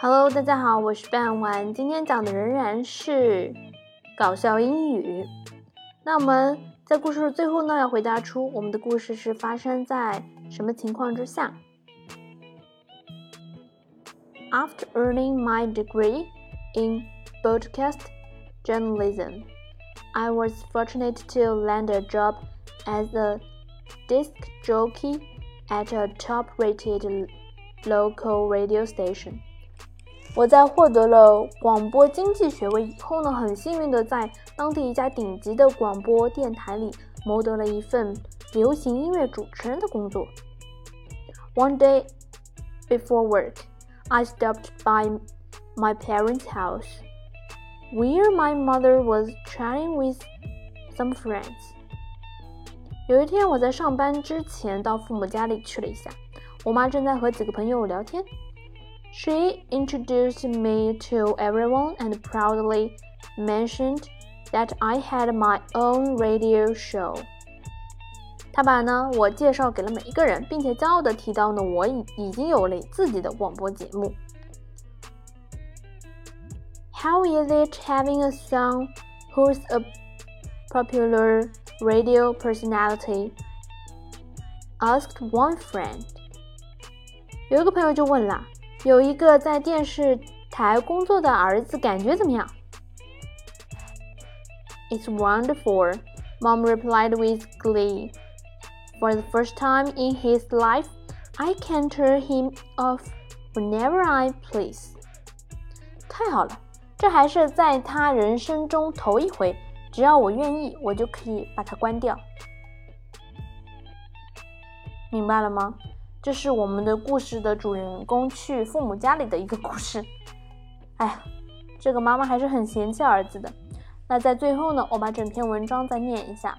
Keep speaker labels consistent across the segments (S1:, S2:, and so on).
S1: Hello，大家好，我是半晚，今天讲的仍然是搞笑英语。那我们在故事的最后呢，要回答出我们的故事是发生在什么情况之下？After earning my degree in broadcast journalism, I was fortunate to land a job as a disc jockey at a top-rated local radio station. 我在获得了广播经济学位以后呢，很幸运的在当地一家顶级的广播电台里谋得了一份流行音乐主持人的工作。One day before work, I stopped by my parents' house, where my mother was chatting with some friends. 有一天，我在上班之前到父母家里去了一下，我妈正在和几个朋友聊天。She introduced me to everyone and proudly mentioned that I had my own radio show. 她把呢我介绍给了每一个人，并且骄傲地提到呢我已已经有了自己的广播节目。How is it having a son who's a popular radio personality? asked one friend. 有一个朋友就问了。 有一个在电视台工作的儿子，感觉怎么样？It's wonderful, Mom replied with glee. For the first time in his life, I can turn him off whenever I please. 太好了，这还是在他人生中头一回，只要我愿意，我就可以把它关掉。明白了吗？这是我们的故事的主人公去父母家里的一个故事。哎呀，这个妈妈还是很嫌弃儿子的。那在最后呢，我把整篇文章再念一下。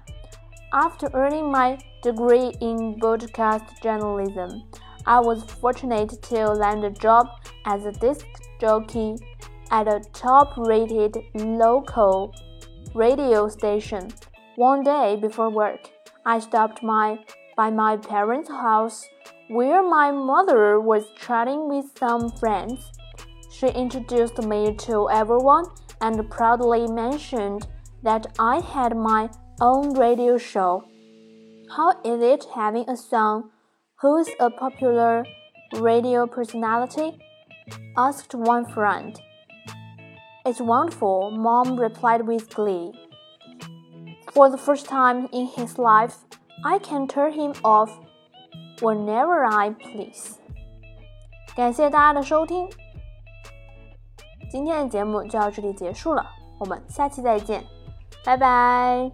S1: After earning my degree in broadcast journalism, I was fortunate to land a job as a disc jockey at a top-rated local radio station. One day before work, I stopped my by my parents' house where my mother was chatting with some friends. She introduced me to everyone and proudly mentioned that I had my own radio show. How is it having a son who's a popular radio personality? asked one friend. It's wonderful, Mom replied with glee. For the first time in his life, I can turn him off whenever I please。感谢大家的收听，今天的节目就到这里结束了，我们下期再见，拜拜。